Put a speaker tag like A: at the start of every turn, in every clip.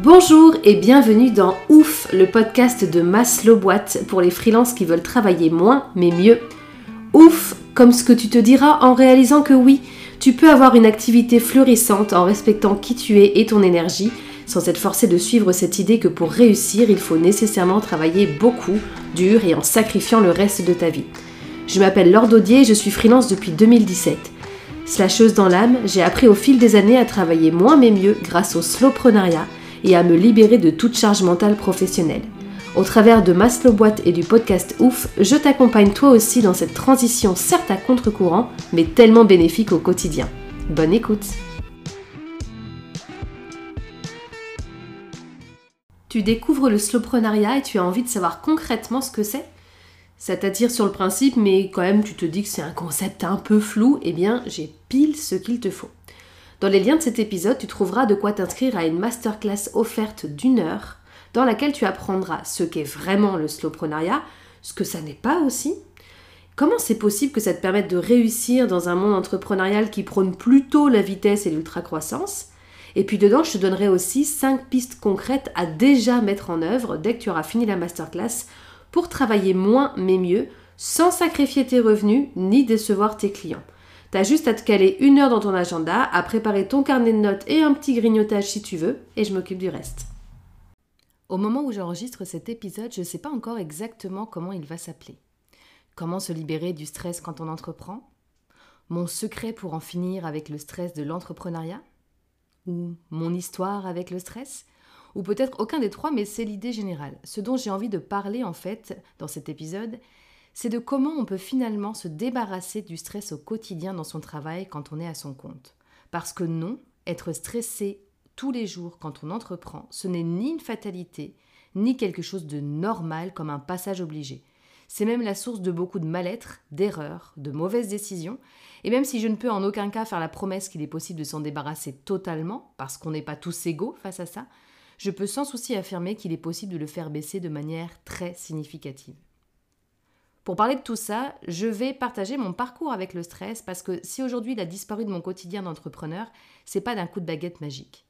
A: Bonjour et bienvenue dans Ouf, le podcast de Maslow Boîte pour les freelances qui veulent travailler moins mais mieux. Ouf, comme ce que tu te diras en réalisant que oui, tu peux avoir une activité florissante en respectant qui tu es et ton énergie, sans être forcé de suivre cette idée que pour réussir, il faut nécessairement travailler beaucoup, dur et en sacrifiant le reste de ta vie. Je m'appelle Laure Daudier et je suis freelance depuis 2017. Slasheuse dans l'âme, j'ai appris au fil des années à travailler moins mais mieux grâce au slowprenariat et à me libérer de toute charge mentale professionnelle. Au travers de Maslow Boîte et du podcast Ouf, je t'accompagne toi aussi dans cette transition certes à contre-courant, mais tellement bénéfique au quotidien. Bonne écoute Tu découvres le slowprenariat et tu as envie de savoir concrètement ce que c'est? Ça t'attire sur le principe, mais quand même tu te dis que c'est un concept un peu flou, eh bien j'ai pile ce qu'il te faut. Dans les liens de cet épisode, tu trouveras de quoi t'inscrire à une masterclass offerte d'une heure dans laquelle tu apprendras ce qu'est vraiment le slowprenariat, ce que ça n'est pas aussi, comment c'est possible que ça te permette de réussir dans un monde entrepreneurial qui prône plutôt la vitesse et l'ultra-croissance, et puis dedans, je te donnerai aussi 5 pistes concrètes à déjà mettre en œuvre dès que tu auras fini la masterclass pour travailler moins mais mieux, sans sacrifier tes revenus ni décevoir tes clients. T'as juste à te caler une heure dans ton agenda, à préparer ton carnet de notes et un petit grignotage si tu veux, et je m'occupe du reste. Au moment où j'enregistre cet épisode, je ne sais pas encore exactement comment il va s'appeler. Comment se libérer du stress quand on entreprend? Mon secret pour en finir avec le stress de l'entrepreneuriat? Ou mon histoire avec le stress? Ou peut-être aucun des trois, mais c'est l'idée générale. Ce dont j'ai envie de parler en fait dans cet épisode, c'est de comment on peut finalement se débarrasser du stress au quotidien dans son travail quand on est à son compte. Parce que non, être stressé tous les jours quand on entreprend, ce n'est ni une fatalité, ni quelque chose de normal comme un passage obligé. C'est même la source de beaucoup de mal-être, d'erreurs, de mauvaises décisions, et même si je ne peux en aucun cas faire la promesse qu'il est possible de s'en débarrasser totalement, parce qu'on n'est pas tous égaux face à ça, je peux sans souci affirmer qu'il est possible de le faire baisser de manière très significative. Pour parler de tout ça, je vais partager mon parcours avec le stress parce que si aujourd'hui il a disparu de mon quotidien d'entrepreneur, c'est pas d'un coup de baguette magique.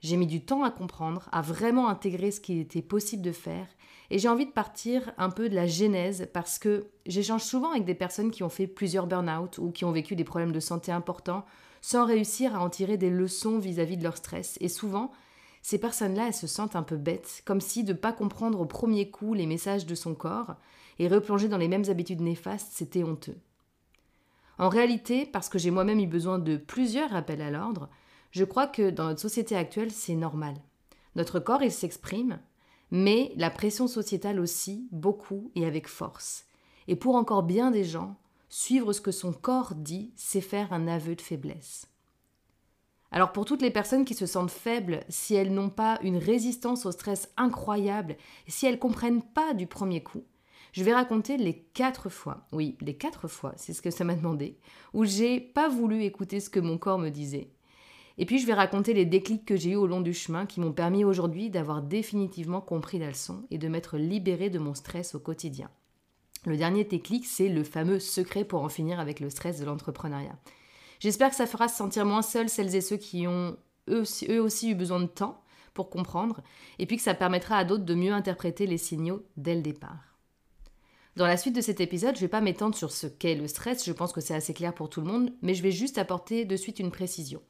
A: J'ai mis du temps à comprendre, à vraiment intégrer ce qu'il était possible de faire et j'ai envie de partir un peu de la genèse parce que j'échange souvent avec des personnes qui ont fait plusieurs burn-out ou qui ont vécu des problèmes de santé importants sans réussir à en tirer des leçons vis-à-vis -vis de leur stress et souvent ces personnes-là, elles se sentent un peu bêtes, comme si de ne pas comprendre au premier coup les messages de son corps et replonger dans les mêmes habitudes néfastes, c'était honteux. En réalité, parce que j'ai moi-même eu besoin de plusieurs rappels à l'ordre, je crois que dans notre société actuelle, c'est normal. Notre corps, il s'exprime, mais la pression sociétale aussi, beaucoup et avec force. Et pour encore bien des gens, suivre ce que son corps dit, c'est faire un aveu de faiblesse. Alors pour toutes les personnes qui se sentent faibles, si elles n'ont pas une résistance au stress incroyable, si elles comprennent pas du premier coup, je vais raconter les quatre fois, oui, les quatre fois, c'est ce que ça m'a demandé, où j'ai pas voulu écouter ce que mon corps me disait. Et puis je vais raconter les déclics que j'ai eus au long du chemin qui m'ont permis aujourd'hui d'avoir définitivement compris la leçon et de m'être libéré de mon stress au quotidien. Le dernier déclic, c'est le fameux secret pour en finir avec le stress de l'entrepreneuriat. J'espère que ça fera se sentir moins seuls celles et ceux qui ont eux aussi, eux aussi eu besoin de temps pour comprendre, et puis que ça permettra à d'autres de mieux interpréter les signaux dès le départ. Dans la suite de cet épisode, je ne vais pas m'étendre sur ce qu'est le stress, je pense que c'est assez clair pour tout le monde, mais je vais juste apporter de suite une précision.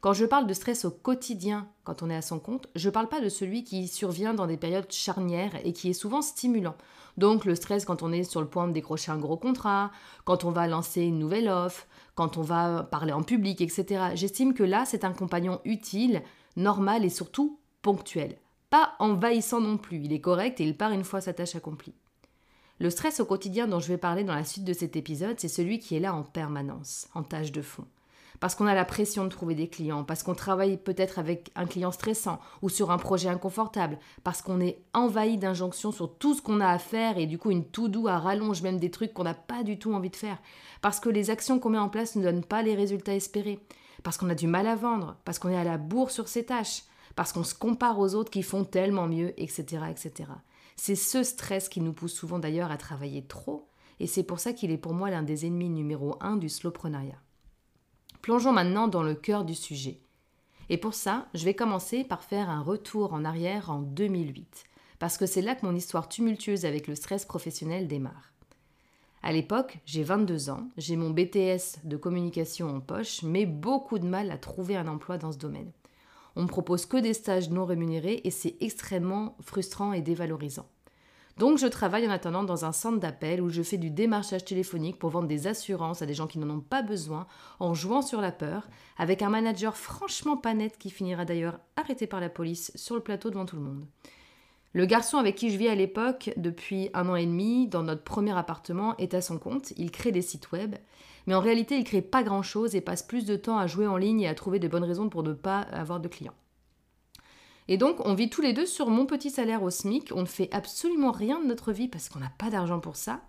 A: Quand je parle de stress au quotidien quand on est à son compte, je ne parle pas de celui qui survient dans des périodes charnières et qui est souvent stimulant. Donc le stress quand on est sur le point de décrocher un gros contrat, quand on va lancer une nouvelle offre, quand on va parler en public, etc. J'estime que là, c'est un compagnon utile, normal et surtout ponctuel. Pas envahissant non plus, il est correct et il part une fois sa tâche accomplie. Le stress au quotidien dont je vais parler dans la suite de cet épisode, c'est celui qui est là en permanence, en tâche de fond. Parce qu'on a la pression de trouver des clients, parce qu'on travaille peut-être avec un client stressant ou sur un projet inconfortable, parce qu'on est envahi d'injonctions sur tout ce qu'on a à faire et du coup une tout doux à rallonge même des trucs qu'on n'a pas du tout envie de faire, parce que les actions qu'on met en place ne donnent pas les résultats espérés, parce qu'on a du mal à vendre, parce qu'on est à la bourre sur ses tâches, parce qu'on se compare aux autres qui font tellement mieux, etc. etc. C'est ce stress qui nous pousse souvent d'ailleurs à travailler trop, et c'est pour ça qu'il est pour moi l'un des ennemis numéro un du slowprenariat. Plongeons maintenant dans le cœur du sujet.
B: Et pour ça, je vais commencer par faire un retour en arrière en 2008, parce que c'est là que mon histoire tumultueuse avec le stress professionnel démarre. À l'époque, j'ai 22 ans, j'ai mon BTS de communication en poche, mais beaucoup de mal à trouver un emploi dans ce domaine. On me propose que des stages non rémunérés et c'est extrêmement frustrant et dévalorisant. Donc je travaille en attendant dans un centre d'appel où je fais du démarchage téléphonique pour vendre des assurances à des gens qui n'en ont pas besoin en jouant sur la peur, avec un manager franchement pas net qui finira d'ailleurs arrêté par la police sur le plateau devant tout le monde. Le garçon avec qui je vis à l'époque, depuis un an et demi, dans notre premier appartement, est à son compte. Il crée des sites web. Mais en réalité, il crée pas grand chose et passe plus de temps à jouer en ligne et à trouver de bonnes raisons pour ne pas avoir de clients. Et donc, on vit tous les deux sur mon petit salaire au SMIC. On ne fait absolument rien de notre vie parce qu'on n'a pas d'argent pour ça.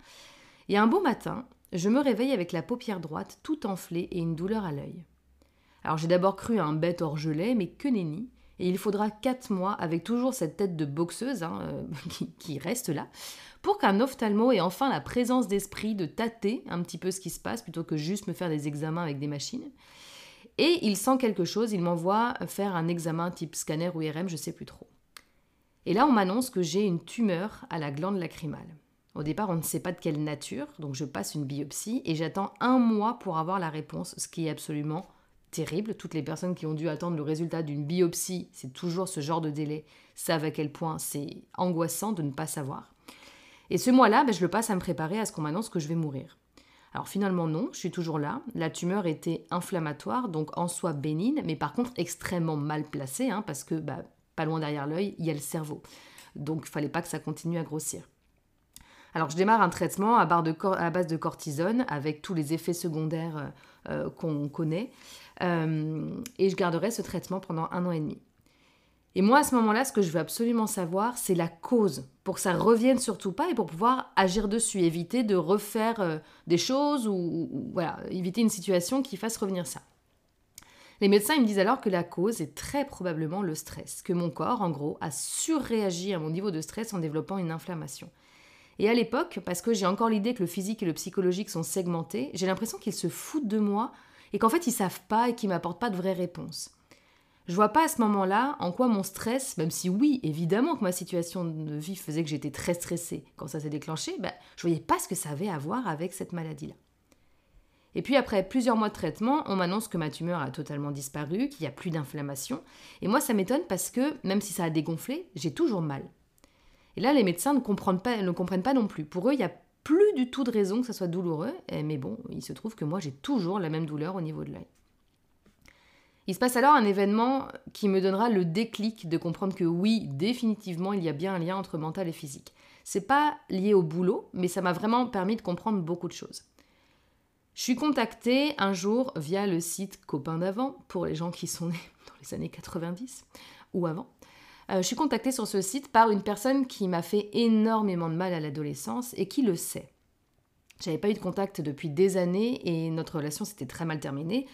B: Et un beau matin, je me réveille avec la paupière droite tout enflée et une douleur à l'œil. Alors j'ai d'abord cru à un bête orgelet, mais que nenni. Et il faudra 4 mois, avec toujours cette tête de boxeuse hein, euh, qui, reste là, pour qu'un ophtalmo ait enfin la présence d'esprit de tâter un petit peu ce qui se passe, plutôt que juste me faire des examens avec des machines. Et il sent quelque chose, il m'envoie faire un examen type scanner ou IRM, je sais plus trop. Et là, on m'annonce que j'ai une tumeur à la glande lacrymale. Au départ, on ne sait pas de quelle nature, donc je passe une biopsie et j'attends un mois pour avoir la réponse, ce qui est absolument terrible. Toutes les personnes qui ont dû attendre le résultat d'une biopsie, c'est toujours ce genre de délai, savent à quel point c'est angoissant de ne pas savoir. Et ce mois-là, ben, je le passe à me préparer à ce qu'on m'annonce que je vais mourir. Alors finalement non, je suis toujours là. La tumeur était inflammatoire, donc en soi bénigne, mais par contre extrêmement mal placée, hein, parce que bah, pas loin derrière l'œil, il y a le cerveau. Donc il fallait pas que ça continue à grossir. Alors je démarre un traitement à, base de cortisone avec tous les effets secondaires euh, euh, qu'on connaît. Euh, et je garderai ce traitement pendant un an et demi. Et moi, à ce moment-là, ce que je veux absolument savoir, c'est la cause, pour que ça revienne surtout pas et pour pouvoir agir dessus, éviter de refaire des choses ou, voilà, éviter une situation qui fasse revenir ça. Les médecins me disent alors que la cause est très probablement le stress, que mon corps, en gros, a surréagi à mon niveau de stress en développant une inflammation. Et à l'époque, parce que j'ai encore l'idée que le physique et le psychologique sont segmentés, j'ai l'impression qu'ils se foutent de moi et qu'en fait ils savent pas et qu'ils m'apportent pas de vraies réponses. Je vois pas à ce moment-là en quoi mon stress, même si oui, évidemment que ma situation de vie faisait que j'étais très stressée quand ça s'est déclenché, ben, je voyais pas ce que ça avait à voir avec cette maladie-là. Et puis après plusieurs mois de traitement, on m'annonce que ma tumeur a totalement disparu, qu'il n'y a plus d'inflammation. Et moi, ça m'étonne parce que même si ça a dégonflé, j'ai toujours mal. Et là, les médecins ne comprennent pas, ne comprennent pas non plus. Pour eux, il n'y a plus du tout de raison que ça soit douloureux. Mais bon, il se trouve que moi, j'ai toujours la même douleur au niveau de l'œil. Il se passe alors un événement qui me donnera le déclic de comprendre que oui, définitivement, il y a bien un lien entre mental et physique. C'est pas lié au boulot, mais ça m'a vraiment permis de comprendre beaucoup de choses. Je suis contactée un jour via le site Copain d'avant, pour les gens qui sont nés dans les années 90 ou avant. Euh, je suis contactée sur ce site par une personne qui m'a fait énormément de mal à l'adolescence et qui le sait. J'avais pas eu de contact depuis des années et notre relation s'était très mal terminée.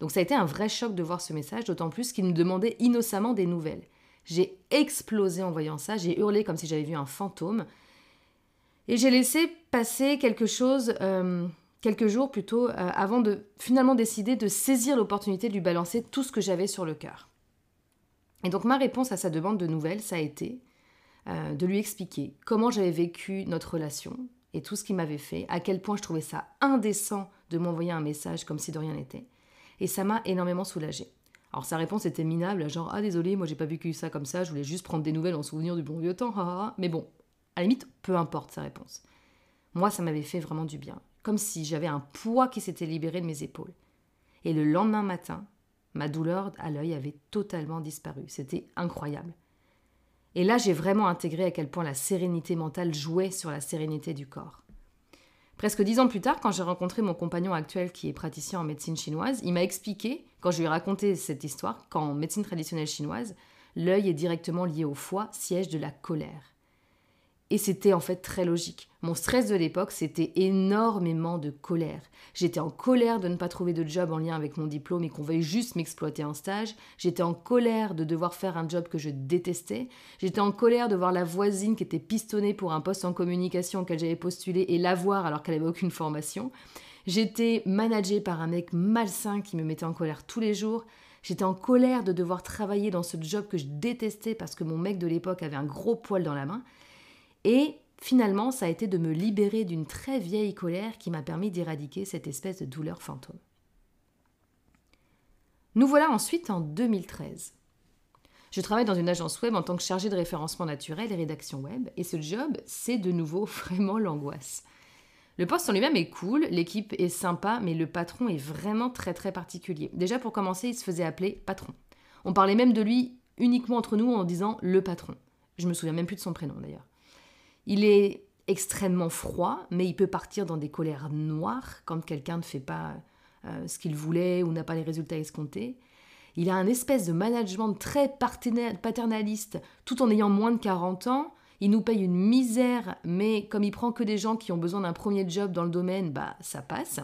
B: Donc ça a été un vrai choc de voir ce message, d'autant plus qu'il me demandait innocemment des nouvelles. J'ai explosé en voyant ça, j'ai hurlé comme si j'avais vu un fantôme. Et j'ai laissé passer quelque chose, euh, quelques jours plutôt, euh, avant de finalement décider de saisir l'opportunité de lui balancer tout ce que j'avais sur le cœur. Et donc ma réponse à sa demande de nouvelles, ça a été euh, de lui expliquer comment j'avais vécu notre relation et tout ce qu'il m'avait fait, à quel point je trouvais ça indécent de m'envoyer un message comme si de rien n'était et ça m'a énormément soulagée. Alors sa réponse était minable, genre ah désolé, moi j'ai pas vécu ça comme ça, je voulais juste prendre des nouvelles en souvenir du bon vieux temps, mais bon, à la limite, peu importe sa réponse. Moi ça m'avait fait vraiment du bien, comme si j'avais un poids qui s'était libéré de mes épaules. Et le lendemain matin, ma douleur à l'œil avait totalement disparu, c'était incroyable. Et là j'ai vraiment intégré à quel point la sérénité mentale jouait sur la sérénité du corps. Presque dix ans plus tard, quand j'ai rencontré mon compagnon actuel qui est praticien en médecine chinoise, il m'a expliqué, quand je lui ai raconté cette histoire, qu'en médecine traditionnelle chinoise, l'œil est directement lié au foie, siège de la colère. Et c'était en fait très logique. Mon stress de l'époque, c'était énormément de colère. J'étais en colère de ne pas trouver de job en lien avec mon diplôme et qu'on veuille juste m'exploiter en stage. J'étais en colère de devoir faire un job que je détestais. J'étais en colère de voir la voisine qui était pistonnée pour un poste en communication auquel j'avais postulé et l'avoir alors qu'elle n'avait aucune formation. J'étais managée par un mec malsain qui me mettait en colère tous les jours. J'étais en colère de devoir travailler dans ce job que je détestais parce que mon mec de l'époque avait un gros poil dans la main. Et finalement, ça a été de me libérer d'une très vieille colère qui m'a permis d'éradiquer cette espèce de douleur fantôme. Nous voilà ensuite en 2013. Je travaille dans une agence web en tant que chargée de référencement naturel et rédaction web, et ce job, c'est de nouveau vraiment l'angoisse. Le poste en lui-même est cool, l'équipe est sympa, mais le patron est vraiment très très particulier. Déjà pour commencer, il se faisait appeler patron. On parlait même de lui uniquement entre nous en disant le patron. Je me souviens même plus de son prénom d'ailleurs. Il est extrêmement froid, mais il peut partir dans des colères noires quand quelqu'un ne fait pas euh, ce qu'il voulait ou n'a pas les résultats escomptés. Il a un espèce de management très paternaliste tout en ayant moins de 40 ans. Il nous paye une misère, mais comme il prend que des gens qui ont besoin d'un premier job dans le domaine, bah ça passe.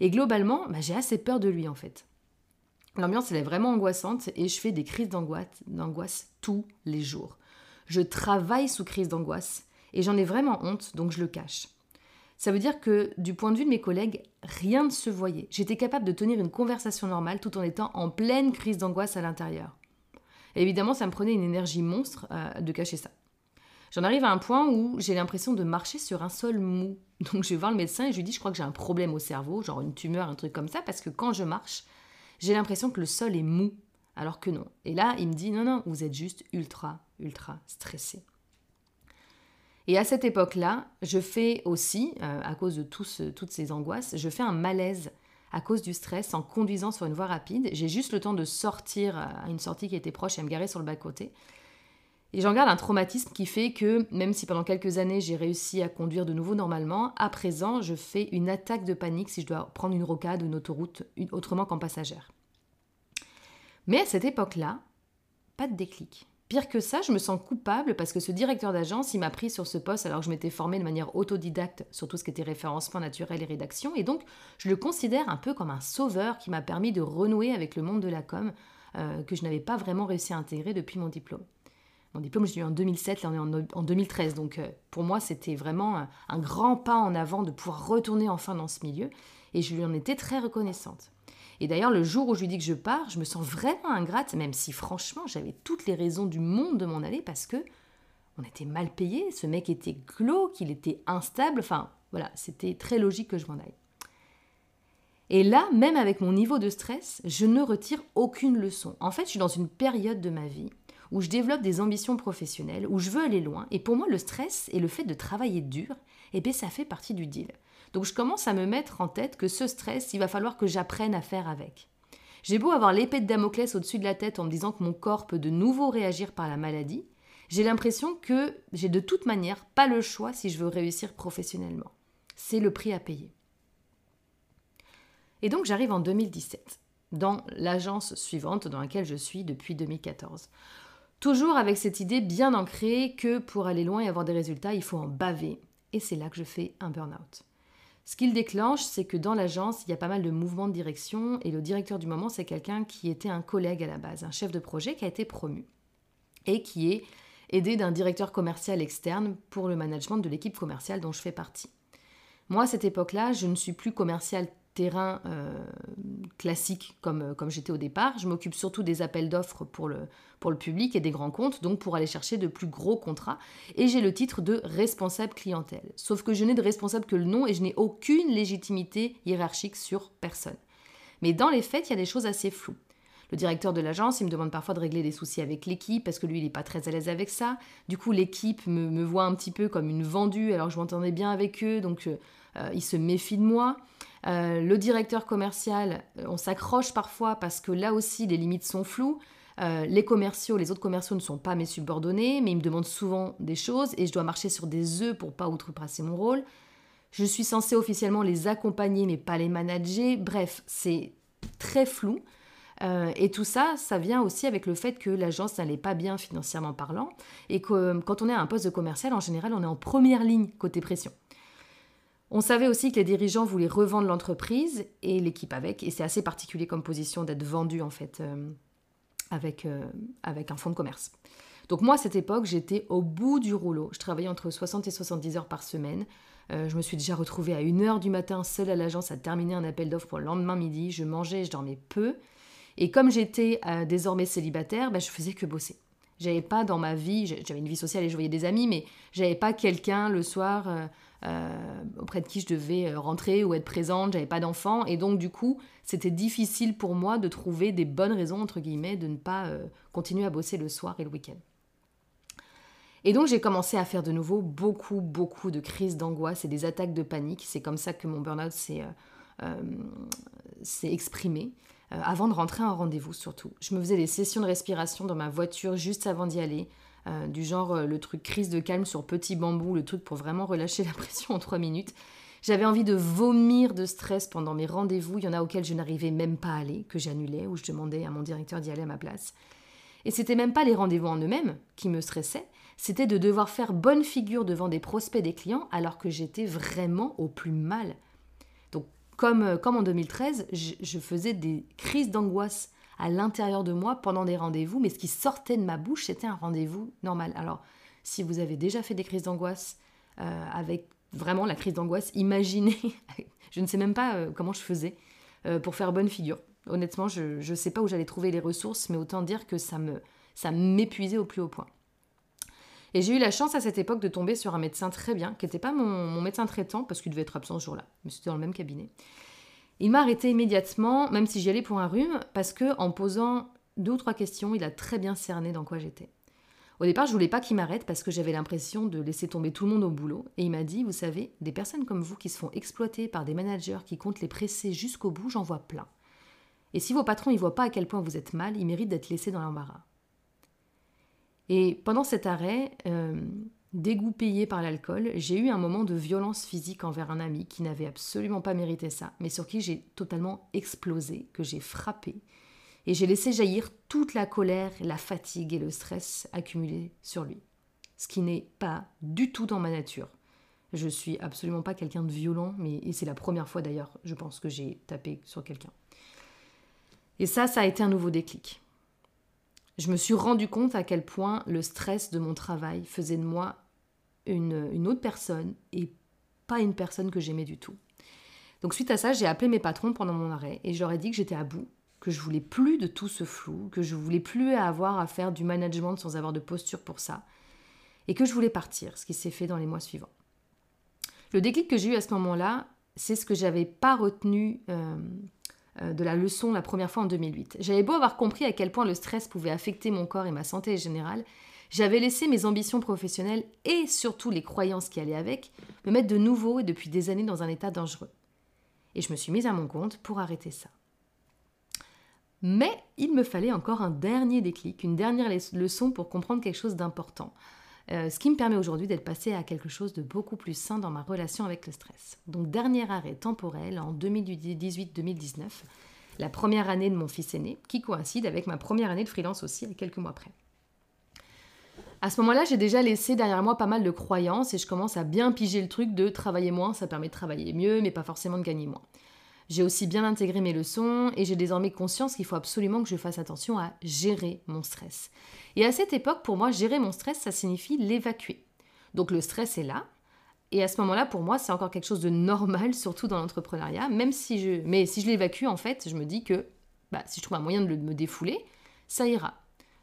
B: Et globalement, bah, j'ai assez peur de lui en fait. L'ambiance elle est vraiment angoissante et je fais des crises d'angoisse tous les jours. Je travaille sous crise d'angoisse et j'en ai vraiment honte donc je le cache. Ça veut dire que du point de vue de mes collègues, rien ne se voyait. J'étais capable de tenir une conversation normale tout en étant en pleine crise d'angoisse à l'intérieur. évidemment, ça me prenait une énergie monstre euh, de cacher ça. J'en arrive à un point où j'ai l'impression de marcher sur un sol mou. Donc je vais voir le médecin et je lui dis je crois que j'ai un problème au cerveau, genre une tumeur, un truc comme ça, parce que quand je marche, j'ai l'impression que le sol est mou, alors que non. Et là, il me dit non, non, vous êtes juste ultra, ultra stressé. Et à cette époque-là, je fais aussi, euh, à cause de toutes ces angoisses, je fais un malaise à cause du stress en conduisant sur une voie rapide. J'ai juste le temps de sortir à une sortie qui était proche et me garer sur le bas-côté. Et j'en garde un traumatisme qui fait que, même si pendant quelques années j'ai réussi à conduire de nouveau normalement, à présent je fais une attaque de panique si je dois prendre une rocade ou une autoroute autrement qu'en passagère. Mais à cette époque-là, pas de déclic. Pire que ça, je me sens coupable parce que ce directeur d'agence, il m'a pris sur ce poste alors que je m'étais formée de manière autodidacte sur tout ce qui était référencement naturel et rédaction. Et donc, je le considère un peu comme un sauveur qui m'a permis de renouer avec le monde de la com euh, que je n'avais pas vraiment réussi à intégrer depuis mon diplôme. Mon diplôme, je l'ai eu en 2007, là on est en, 2013. Donc, euh, pour moi, c'était vraiment un grand pas en avant de pouvoir retourner enfin dans ce milieu. Et je lui en étais très reconnaissante. Et d'ailleurs, le jour où je lui dis que je pars, je me sens vraiment ingrate, même si franchement, j'avais toutes les raisons du monde de m'en aller parce que on était mal payé, ce mec était glauque, il était instable, enfin voilà, c'était très logique que je m'en aille. Et là, même avec mon niveau de stress, je ne retire aucune leçon. En fait, je suis dans une période de ma vie où je développe des ambitions professionnelles, où je veux aller loin, et pour moi, le stress et le fait de travailler dur, eh bien, ça fait partie du deal. Donc je commence à me mettre en tête que ce stress, il va falloir que j'apprenne à faire avec. J'ai beau avoir l'épée de Damoclès au-dessus de la tête en me disant que mon corps peut de nouveau réagir par la maladie, j'ai l'impression que j'ai de toute manière pas le choix si je veux réussir professionnellement. C'est le prix à payer. Et donc j'arrive en 2017, dans l'agence suivante dans laquelle je suis depuis 2014. Toujours avec cette idée bien ancrée que pour aller loin et avoir des résultats, il faut en baver. Et c'est là que je fais un burn-out. Ce qu'il déclenche, c'est que dans l'agence, il y a pas mal de mouvements de direction et le directeur du moment, c'est quelqu'un qui était un collègue à la base, un chef de projet qui a été promu et qui est aidé d'un directeur commercial externe pour le management de l'équipe commerciale dont je fais partie. Moi, à cette époque-là, je ne suis plus commercial terrain euh, classique comme, euh, comme j'étais au départ. Je m'occupe surtout des appels d'offres pour le, public et des grands comptes, donc pour aller chercher de plus gros contrats. Et j'ai le titre de responsable clientèle. Sauf que je n'ai de responsable que le nom et je n'ai aucune légitimité hiérarchique sur personne. Mais dans les faits, il y a des choses assez floues. Le directeur de l'agence, il me demande parfois de régler des soucis avec l'équipe parce que lui, il n'est pas très à l'aise avec ça. Du coup, l'équipe me, voit un petit peu comme une vendue alors que je m'entendais bien avec eux, donc euh, il se méfie de moi. Euh, le directeur commercial, euh, on s'accroche parfois parce que là aussi les limites sont floues. Euh, les commerciaux, les autres commerciaux ne sont pas mes subordonnés, mais ils me demandent souvent des choses et je dois marcher sur des œufs pour pas outrepasser mon rôle. Je suis censée officiellement les accompagner mais pas les manager. Bref, c'est très flou. et tout ça, ça vient aussi avec le fait que l'agence n'allait pas bien financièrement parlant et que quand on est à un poste de commercial, en général, on est en première ligne côté pression. On savait aussi que les dirigeants voulaient revendre l'entreprise et l'équipe avec, et c'est assez particulier comme position d'être vendu en fait euh, avec, euh, avec un fonds de commerce. Donc moi, à cette époque, j'étais au bout du rouleau. Je travaillais entre 60 et 70 heures par semaine. Euh, je me suis déjà retrouvée à 1h du matin seule à l'agence à terminer un appel d'offres pour le lendemain midi. Je mangeais, je dormais peu. Et comme j'étais désormais célibataire, bah, je faisais que bosser. J'avais pas dans ma vie, j'avais une vie sociale et je voyais des amis, mais j'avais pas quelqu'un le soir auprès de qui je devais rentrer ou être présente, j'avais pas d'enfant. Et donc, du coup, c'était difficile pour moi de trouver des bonnes raisons, entre guillemets, de ne pas continuer à bosser le soir et le week-end. Et donc j'ai commencé à faire de nouveau beaucoup, beaucoup de crises d'angoisse et des attaques de panique. C'est comme ça que mon burn-out s'est exprimé. Euh, avant de rentrer à un rendez-vous surtout. Je me faisais des sessions de respiration dans ma voiture juste avant d'y aller, euh, du genre euh, le truc crise de calme sur petit bambou, le truc pour vraiment relâcher la pression en trois minutes. J'avais envie de vomir de stress pendant mes rendez-vous, il y en a auxquels je n'arrivais même pas à aller, que j'annulais ou je demandais à mon directeur d'y aller à ma place. Et c'était même pas les rendez-vous en eux-mêmes qui me stressaient, c'était de devoir faire bonne figure devant des prospects des clients alors que j'étais vraiment au plus mal. Euh, comme, en 2013, je, faisais des crises d'angoisse à l'intérieur de moi pendant des rendez-vous, mais ce qui sortait de ma bouche, c'était un rendez-vous normal. Alors, si vous avez déjà fait des crises d'angoisse euh, avec vraiment la crise d'angoisse, imaginez, je ne sais même pas euh, comment je faisais pour faire bonne figure. Honnêtement, je ne sais pas où j'allais trouver les ressources, mais autant dire que ça me ça m'épuisait au plus haut point. Et j'ai eu la chance à cette époque de tomber sur un médecin très bien, qui n'était pas mon, médecin traitant, parce qu'il devait être absent ce jour-là, mais c'était dans le même cabinet. Il m'a arrêté immédiatement, même si j'y allais pour un rhume, parce que en posant deux ou trois questions, il a très bien cerné dans quoi j'étais. Au départ, je voulais pas qu'il m'arrête parce que j'avais l'impression de laisser tomber tout le monde au boulot. Et il m'a dit, vous savez, des personnes comme vous qui se font exploiter par des managers qui comptent les presser jusqu'au bout, j'en vois plein. Et si vos patrons ne voient pas à quel point vous êtes mal, ils méritent d'être laissés dans l'embarras. Et pendant cet arrêt, euh, dégoupillé par l'alcool, j'ai eu un moment de violence physique envers un ami qui n'avait absolument pas mérité ça, mais sur qui j'ai totalement explosé, que j'ai frappé. Et j'ai laissé jaillir toute la colère, la fatigue et le stress accumulés sur lui. Ce qui n'est pas du tout dans ma nature. Je suis absolument pas quelqu'un de violent, mais c'est la première fois d'ailleurs, je pense que j'ai tapé sur quelqu'un. Et ça, ça a été un nouveau déclic je me suis rendu compte à quel point le stress de mon travail faisait de moi une, autre personne et pas une personne que j'aimais du tout. Donc suite à ça, j'ai appelé mes patrons pendant mon arrêt et j'aurais dit que j'étais à bout, que je voulais plus de tout ce flou, que je voulais plus avoir à faire du management sans avoir de posture pour ça, et que je voulais partir, ce qui s'est fait dans les mois suivants. Le déclic que j'ai eu à ce moment-là, c'est ce que j'avais pas retenu euh, euh, de la leçon la première fois en 2008. J'avais beau avoir compris à quel point le stress pouvait affecter mon corps et ma santé générale, j'avais laissé mes ambitions professionnelles et surtout les croyances qui allaient avec me mettre de nouveau et depuis des années dans un état dangereux. Et je me suis mise à mon compte pour arrêter ça. Mais il me fallait encore un dernier déclic, une dernière leçon pour comprendre quelque chose d'important. Euh, ce qui me permet aujourd'hui d'être passé à quelque chose de beaucoup plus sain dans ma relation avec le stress. Donc dernier arrêt temporel en 2018-2019, la première année de mon fils aîné, qui coïncide avec ma première année de freelance aussi, à quelques mois près. À ce moment-là, j'ai déjà laissé derrière moi pas mal de croyances et je commence à bien piger le truc de travailler moins, ça permet de travailler mieux, mais pas forcément de gagner moins. J'ai aussi bien intégré mes leçons et j'ai désormais conscience qu'il faut absolument que je fasse attention à gérer mon stress. Et à cette époque, pour moi, gérer mon stress, ça signifie l'évacuer. Donc le stress est là. Et à ce moment-là, pour moi, c'est encore quelque chose de normal, surtout dans l'entrepreneuriat. Même si je, mais si je l'évacue, en fait, je me dis que bah, si je trouve un moyen de me défouler, ça ira.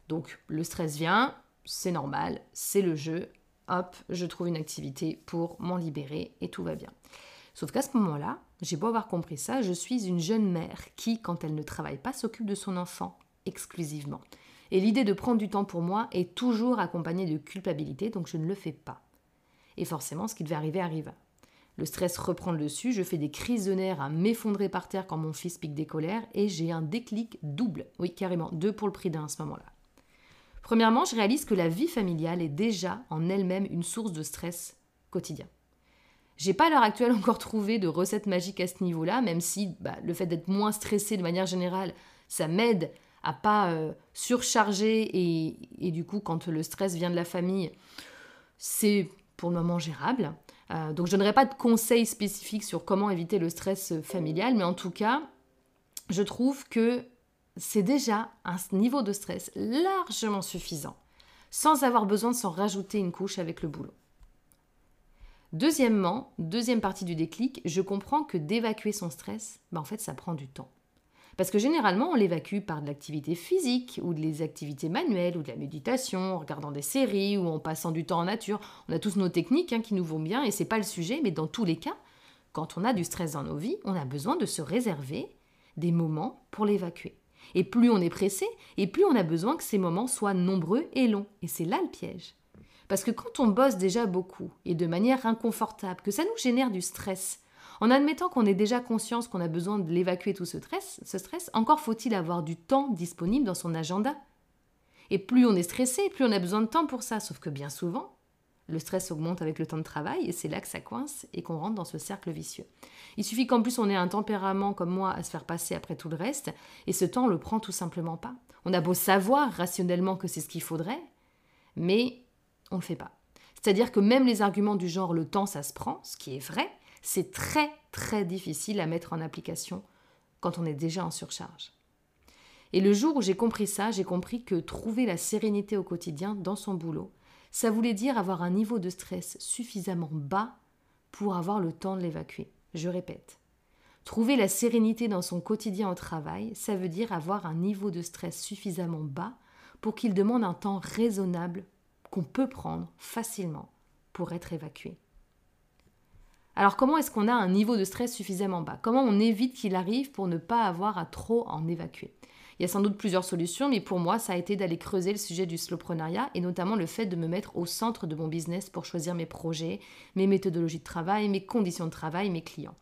B: Donc le stress vient, c'est normal, c'est le jeu. Hop, je trouve une activité pour m'en libérer et tout va bien. Sauf qu'à ce moment-là, j'ai beau avoir compris ça, je suis une jeune mère qui, quand elle ne travaille pas, s'occupe de son enfant exclusivement. Et l'idée de prendre du temps pour moi est toujours accompagnée de culpabilité, donc je ne le fais pas. Et forcément, ce qui devait arriver arriva. Le stress reprend le dessus, je fais des crises de nerfs à m'effondrer par terre quand mon fils pique des colères, et j'ai un déclic double. Oui, carrément, deux pour le prix d'un à ce moment-là. Premièrement, je réalise que la vie familiale est déjà en elle-même une source de stress quotidien. J'ai pas à l'heure actuelle encore trouvé de recette magique à ce niveau-là, même si bah, le fait d'être moins stressé de manière générale, ça m'aide à pas euh, surcharger et, du coup quand le stress vient de la famille, c'est pour le moment gérable. Euh, donc je donnerai pas de conseils spécifiques sur comment éviter le stress familial, mais en tout cas, je trouve que c'est déjà un niveau de stress largement suffisant, sans avoir besoin de s'en rajouter une couche avec le boulot. Deuxièmement, deuxième partie du déclic, je comprends que d'évacuer son stress, bah en fait ça prend du temps. Parce que généralement, on l'évacue par de l'activité physique, ou des activités manuelles, ou de la méditation, en regardant des séries, ou en passant du temps en nature. On a tous nos techniques hein, qui nous vont bien, et c'est pas le sujet, mais dans tous les cas, quand on a du stress dans nos vies, on a besoin de se réserver des moments pour l'évacuer. Et plus on est pressé, et plus on a besoin que ces moments soient nombreux et longs. Et c'est là le piège. Parce que quand on bosse déjà beaucoup, et de manière inconfortable, que ça nous génère du stress, en admettant qu'on ait déjà conscience qu'on a besoin de l'évacuer tout ce stress, ce stress, encore faut-il avoir du temps disponible dans son agenda. Et plus on est stressé, plus on a besoin de temps pour ça, sauf que bien souvent, le stress augmente avec le temps de travail et c'est là que ça coince et qu'on rentre dans ce cercle vicieux. Il suffit qu'en plus on ait un tempérament comme moi à se faire passer après tout le reste et ce temps on le prend tout simplement pas. On a beau savoir rationnellement que c'est ce qu'il faudrait, mais on le fait pas. C'est-à-dire que même les arguments du genre le temps ça se prend, ce qui est vrai, c'est très très difficile à mettre en application quand on est déjà en surcharge. Et le jour où j'ai compris ça, j'ai compris que trouver la sérénité au quotidien dans son boulot, ça voulait dire avoir un niveau de stress suffisamment bas pour avoir le temps de l'évacuer. Je répète. Trouver la sérénité dans son quotidien au travail, ça veut dire avoir un niveau de stress suffisamment bas pour qu'il demande un temps raisonnable qu'on peut prendre facilement pour être évacué. Alors comment est-ce qu'on a un niveau de stress suffisamment bas? Comment on évite qu'il arrive pour ne pas avoir à trop en évacuer? Il y a sans doute plusieurs solutions, mais pour moi, ça a été d'aller creuser le sujet du slowprenariat et notamment le fait de me mettre au centre de mon business pour choisir mes projets, mes méthodologies de travail, mes conditions de travail, mes clients.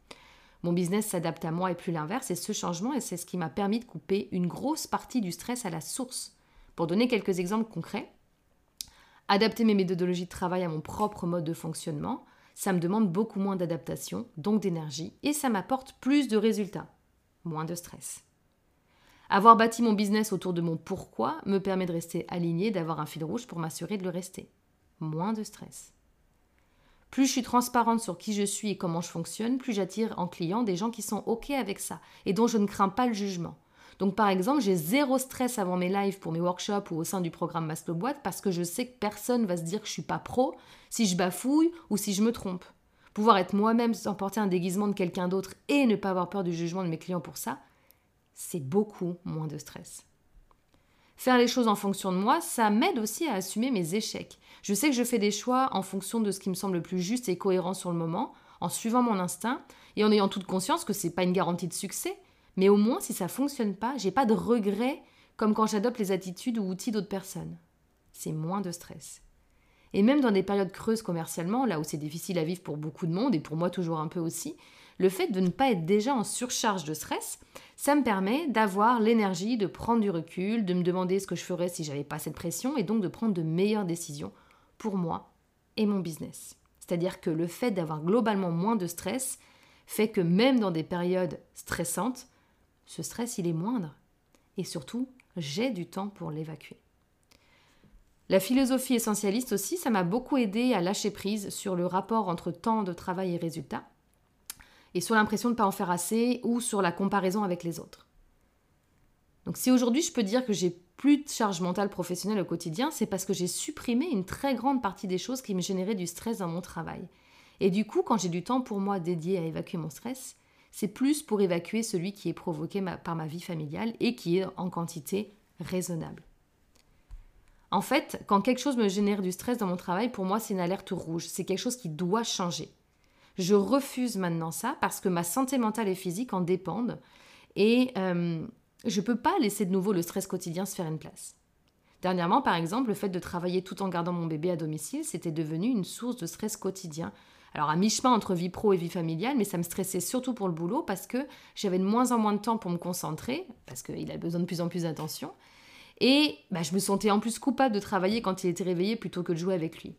B: Mon business s'adapte à moi et plus l'inverse, et ce changement, c'est ce qui m'a permis de couper une grosse partie du stress à la source. Pour donner quelques exemples concrets, adapter mes méthodologies de travail à mon propre mode de fonctionnement, ça me demande beaucoup moins d'adaptation, donc d'énergie, et ça m'apporte plus de résultats, moins de stress. Avoir bâti mon business autour de mon pourquoi me permet de rester aligné, d'avoir un fil rouge pour m'assurer de le rester. Moins de stress. Plus je suis transparente sur qui je suis et comment je fonctionne, plus j'attire en client des gens qui sont OK avec ça et dont je ne crains pas le jugement. Donc par exemple, j'ai zéro stress avant mes lives pour mes workshops ou au sein du programme Maslow parce que je sais que personne va se dire que je suis pas pro si je bafouille ou si je me trompe. Pouvoir être moi-même sans porter un déguisement de quelqu'un d'autre et ne pas avoir peur du jugement de mes clients pour ça, c'est beaucoup moins de stress. Faire les choses en fonction de moi, ça m'aide aussi à assumer mes échecs. Je sais que je fais des choix en fonction de ce qui me semble le plus juste et cohérent sur le moment, en suivant mon instinct et en ayant toute conscience que ce n'est pas une garantie de succès, mais au moins, si ça fonctionne pas, j'ai pas de regrets comme quand j'adopte les attitudes ou outils d'autres personnes. C'est moins de stress. Et même dans des périodes creuses commercialement, là où c'est difficile à vivre pour beaucoup de monde et pour moi toujours un peu aussi, le fait de ne pas être déjà en surcharge de stress, ça me permet d'avoir l'énergie de prendre du recul, de me demander ce que je ferais si j'avais pas cette pression et donc de prendre de meilleures décisions pour moi et mon business. C'est-à-dire que le fait d'avoir globalement moins de stress fait que même dans des périodes stressantes, ce stress, il est moindre. Et surtout, j'ai du temps pour l'évacuer. La philosophie essentialiste aussi, ça m'a beaucoup aidé à lâcher prise sur le rapport entre temps de travail et résultat, et sur l'impression de ne pas en faire assez, ou sur la comparaison avec les autres. Donc si aujourd'hui je peux dire que j'ai plus de charge mentale professionnelle au quotidien, c'est parce que j'ai supprimé une très grande partie des choses qui me généraient du stress dans mon travail. Et du coup, quand j'ai du temps pour moi dédié à évacuer mon stress, c'est plus pour évacuer celui qui est provoqué par ma vie familiale et qui est en quantité raisonnable. En fait, quand quelque chose me génère du stress dans mon travail, pour moi, c'est une alerte rouge. C'est quelque chose qui doit changer. Je refuse maintenant ça parce que ma santé mentale et physique en dépendent et euh, je ne peux pas laisser de nouveau le stress quotidien se faire une place. Dernièrement, par exemple, le fait de travailler tout en gardant mon bébé à domicile, c'était devenu une source de stress quotidien alors à mi-chemin entre vie pro et vie familiale, mais ça me stressait surtout pour le boulot parce que j'avais de moins en moins de temps pour me concentrer, parce qu'il a besoin de plus en plus d'attention. Et bah, je me sentais en plus coupable de travailler quand il était réveillé plutôt que de jouer avec lui.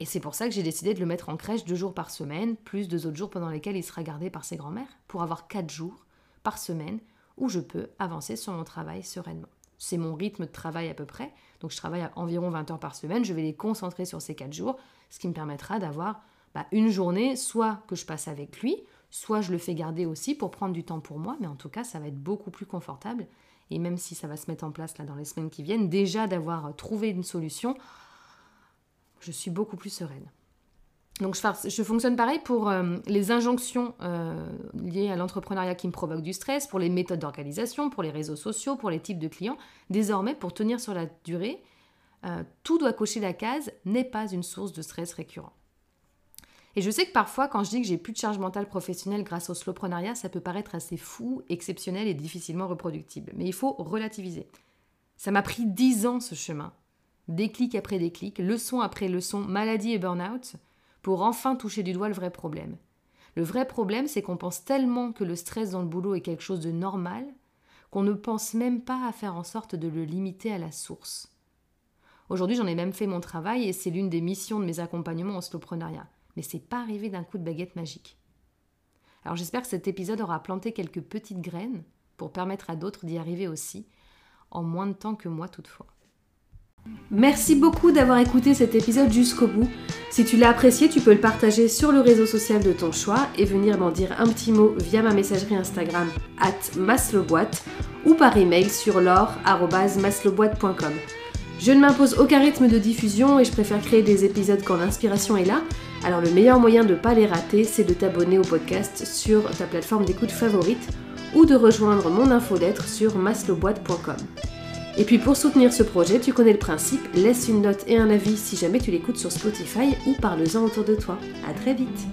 B: Et c'est pour ça que j'ai décidé de le mettre en crèche deux jours par semaine, plus deux autres jours pendant lesquels il sera gardé par ses grands-mères, pour avoir quatre jours par semaine où je peux avancer sur mon travail sereinement. C'est mon rythme de travail à peu près, donc je travaille à environ 20 heures par semaine, je vais les concentrer sur ces quatre jours, ce qui me permettra d'avoir bah, une journée, soit que je passe avec lui, soit je le fais garder aussi pour prendre du temps pour moi, mais en tout cas, ça va être beaucoup plus confortable. Et même si ça va se mettre en place là dans les semaines qui viennent, déjà d'avoir trouvé une solution, je suis beaucoup plus sereine. Donc je, fonctionne pareil pour euh, les injonctions euh, liées à l'entrepreneuriat qui me provoquent du stress, pour les méthodes d'organisation, pour les réseaux sociaux, pour les types de clients. Désormais, pour tenir sur la durée, euh, tout doit cocher la case n'est pas une source de stress récurrent. Et je sais que parfois, quand je dis que j'ai plus de charge mentale professionnelle grâce au slowprenariat, ça peut paraître assez fou, exceptionnel et difficilement reproductible. Mais il faut relativiser. Ça m'a pris dix ans ce chemin. Déclic après déclic, leçon après leçon, maladie et burn-out pour enfin toucher du doigt le vrai problème. Le vrai problème, c'est qu'on pense tellement que le stress dans le boulot est quelque chose de normal qu'on ne pense même pas à faire en sorte de le limiter à la source. Aujourd'hui, j'en ai même fait mon travail et c'est l'une des missions de mes accompagnements en slowprenariat. Mais c'est pas arrivé d'un coup de baguette magique. Alors j'espère que cet épisode aura planté quelques petites graines pour permettre à d'autres d'y arriver aussi, en moins de temps que moi toutefois.
A: Merci beaucoup d'avoir écouté cet épisode jusqu'au bout. Si tu l'as apprécié, tu peux le partager sur le réseau social de ton choix et venir m'en dire un petit mot via ma messagerie Instagram at maslowboîte ou par email sur l'or.maslowboîte.com. Je ne m'impose aucun rythme de diffusion et je préfère créer des épisodes quand l'inspiration est là. Alors le meilleur moyen de ne pas les rater, c'est de t'abonner au podcast sur ta plateforme d'écoute favorite ou de rejoindre mon info d'être sur maslowboîte.com. Et puis pour soutenir ce projet, tu connais le principe, laisse une note et un avis si jamais tu l'écoutes sur Spotify ou parle-en autour de toi. A très vite